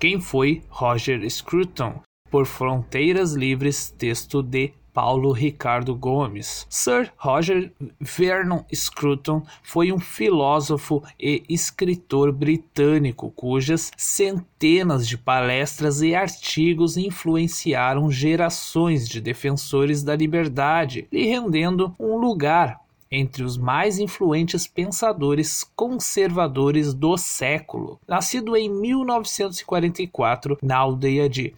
Quem foi Roger Scruton? Por Fronteiras Livres, texto de Paulo Ricardo Gomes. Sir Roger Vernon Scruton foi um filósofo e escritor britânico cujas centenas de palestras e artigos influenciaram gerações de defensores da liberdade, lhe rendendo um lugar entre os mais influentes pensadores conservadores do século. Nascido em 1944 na aldeia de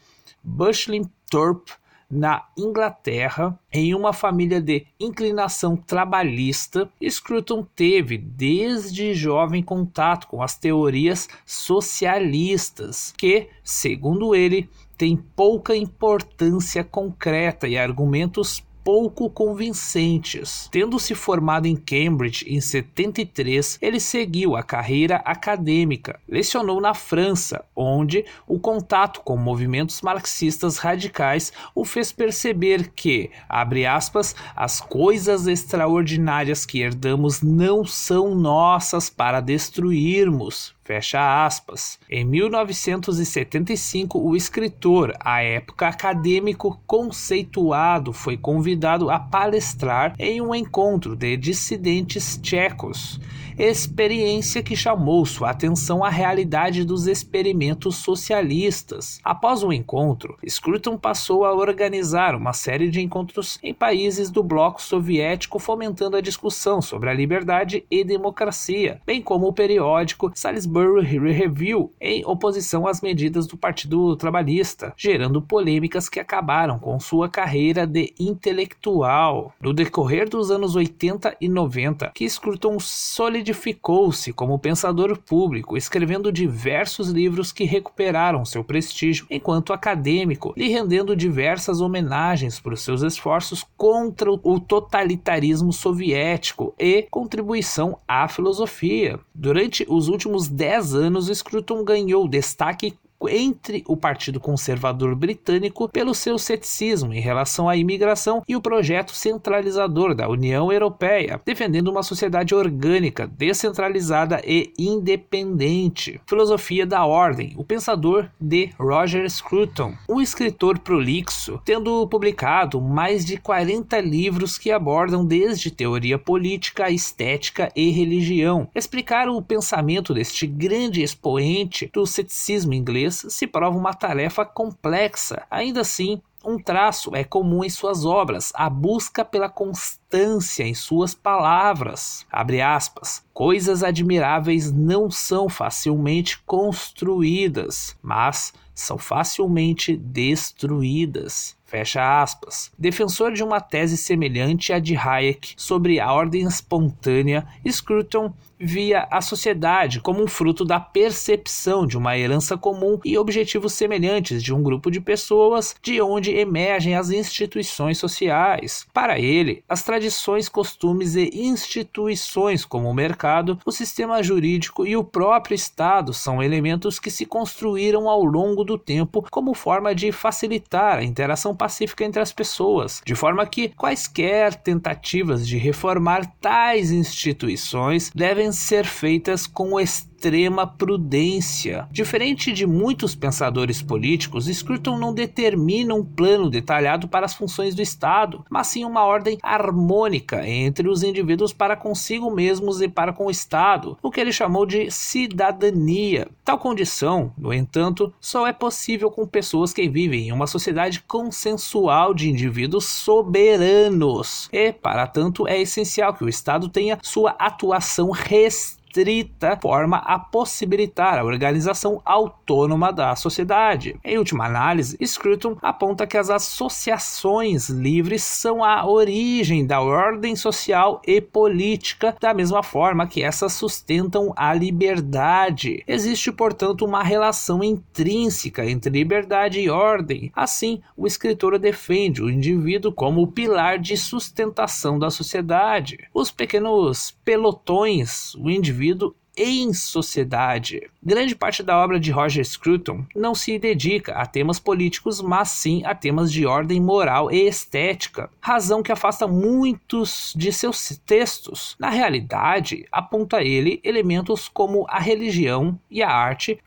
Thorpe, na Inglaterra, em uma família de inclinação trabalhista, Scruton teve desde jovem contato com as teorias socialistas, que, segundo ele, têm pouca importância concreta e argumentos pouco convincentes. Tendo se formado em Cambridge em 73, ele seguiu a carreira acadêmica. Lecionou na França, onde o contato com movimentos marxistas radicais o fez perceber que, abre aspas, as coisas extraordinárias que herdamos não são nossas para destruirmos. Fecha aspas. Em 1975, o escritor, à época acadêmico conceituado, foi convidado a palestrar em um encontro de dissidentes tchecos experiência que chamou sua atenção à realidade dos experimentos socialistas. Após o encontro, Scruton passou a organizar uma série de encontros em países do bloco soviético, fomentando a discussão sobre a liberdade e democracia, bem como o periódico Salisbury Review, em oposição às medidas do Partido Trabalhista, gerando polêmicas que acabaram com sua carreira de intelectual. No decorrer dos anos 80 e 90, que Scruton solidificou solidificou-se como pensador público, escrevendo diversos livros que recuperaram seu prestígio enquanto acadêmico, lhe rendendo diversas homenagens por seus esforços contra o totalitarismo soviético e contribuição à filosofia. Durante os últimos dez anos, Scruton ganhou destaque entre o Partido Conservador Britânico pelo seu ceticismo em relação à imigração e o projeto centralizador da União Europeia, defendendo uma sociedade orgânica, descentralizada e independente. Filosofia da Ordem, o pensador de Roger Scruton, um escritor prolixo, tendo publicado mais de 40 livros que abordam desde teoria política, estética e religião. Explicar o pensamento deste grande expoente do ceticismo inglês se prova uma tarefa complexa. Ainda assim, um traço é comum em suas obras, a busca pela constância em suas palavras. Abre aspas. Coisas admiráveis não são facilmente construídas, mas são facilmente destruídas. Fecha aspas. Defensor de uma tese semelhante à de Hayek sobre a ordem espontânea, Scruton via a sociedade como um fruto da percepção de uma herança comum e objetivos semelhantes de um grupo de pessoas de onde emergem as instituições sociais. Para ele, as tradições, costumes e instituições como o mercado, o sistema jurídico e o próprio Estado são elementos que se construíram ao longo do tempo como forma de facilitar a interação pacífica entre as pessoas, de forma que quaisquer tentativas de reformar tais instituições devem ser feitas com extrema prudência. Diferente de muitos pensadores políticos, Scruton não determina um plano detalhado para as funções do Estado, mas sim uma ordem harmônica entre os indivíduos para consigo mesmos e para com o Estado, o que ele chamou de cidadania. Tal condição, no entanto, só é possível com pessoas que vivem em uma sociedade consensual de indivíduos soberanos. E, para tanto, é essencial que o Estado tenha sua atuação restrita restrita forma a possibilitar a organização autônoma da sociedade. Em última análise, Scruton aponta que as associações livres são a origem da ordem social e política, da mesma forma que essas sustentam a liberdade. Existe, portanto, uma relação intrínseca entre liberdade e ordem. Assim, o escritor defende o indivíduo como o pilar de sustentação da sociedade. Os pequenos pelotões, o indivíduo indivíduo em sociedade. Grande parte da obra de Roger Scruton não se dedica a temas políticos, mas sim a temas de ordem moral e estética, razão que afasta muitos de seus textos. Na realidade, aponta ele elementos como a religião e a arte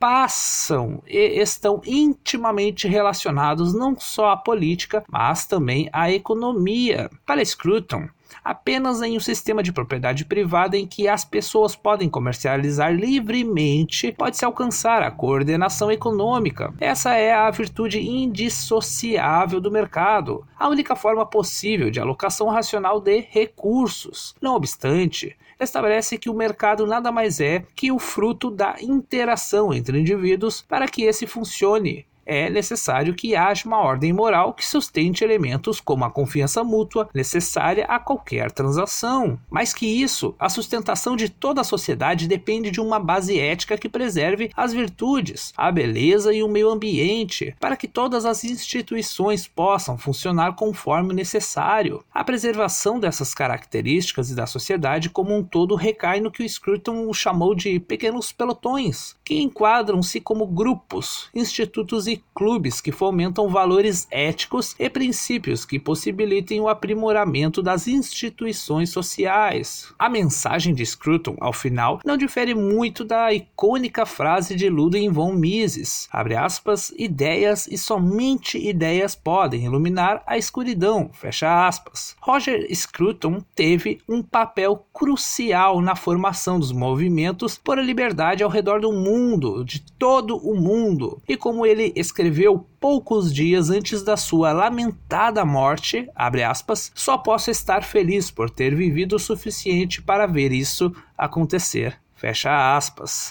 passam e estão intimamente relacionados não só à política, mas também à economia. Para Scruton, apenas em um sistema de propriedade privada em que as pessoas podem comercializar livremente pode-se alcançar a coordenação econômica. Essa é a virtude indissociável do mercado, a única forma possível de alocação racional de recursos. Não obstante, estabelece que o mercado nada mais é que o fruto da interação entre indivíduos para que esse funcione é necessário que haja uma ordem moral que sustente elementos como a confiança mútua necessária a qualquer transação. Mais que isso, a sustentação de toda a sociedade depende de uma base ética que preserve as virtudes, a beleza e o meio ambiente, para que todas as instituições possam funcionar conforme necessário. A preservação dessas características e da sociedade como um todo recai no que o Scruton chamou de pequenos pelotões, que enquadram-se como grupos, institutos e clubes que fomentam valores éticos e princípios que possibilitem o aprimoramento das instituições sociais. A mensagem de Scruton, ao final, não difere muito da icônica frase de Ludwig von Mises, abre aspas, ideias e somente ideias podem iluminar a escuridão, fecha aspas. Roger Scruton teve um papel crucial na formação dos movimentos por liberdade ao redor do mundo, de todo o mundo, e como ele escreveu poucos dias antes da sua lamentada morte, aspas, só posso estar feliz por ter vivido o suficiente para ver isso acontecer. Fecha aspas.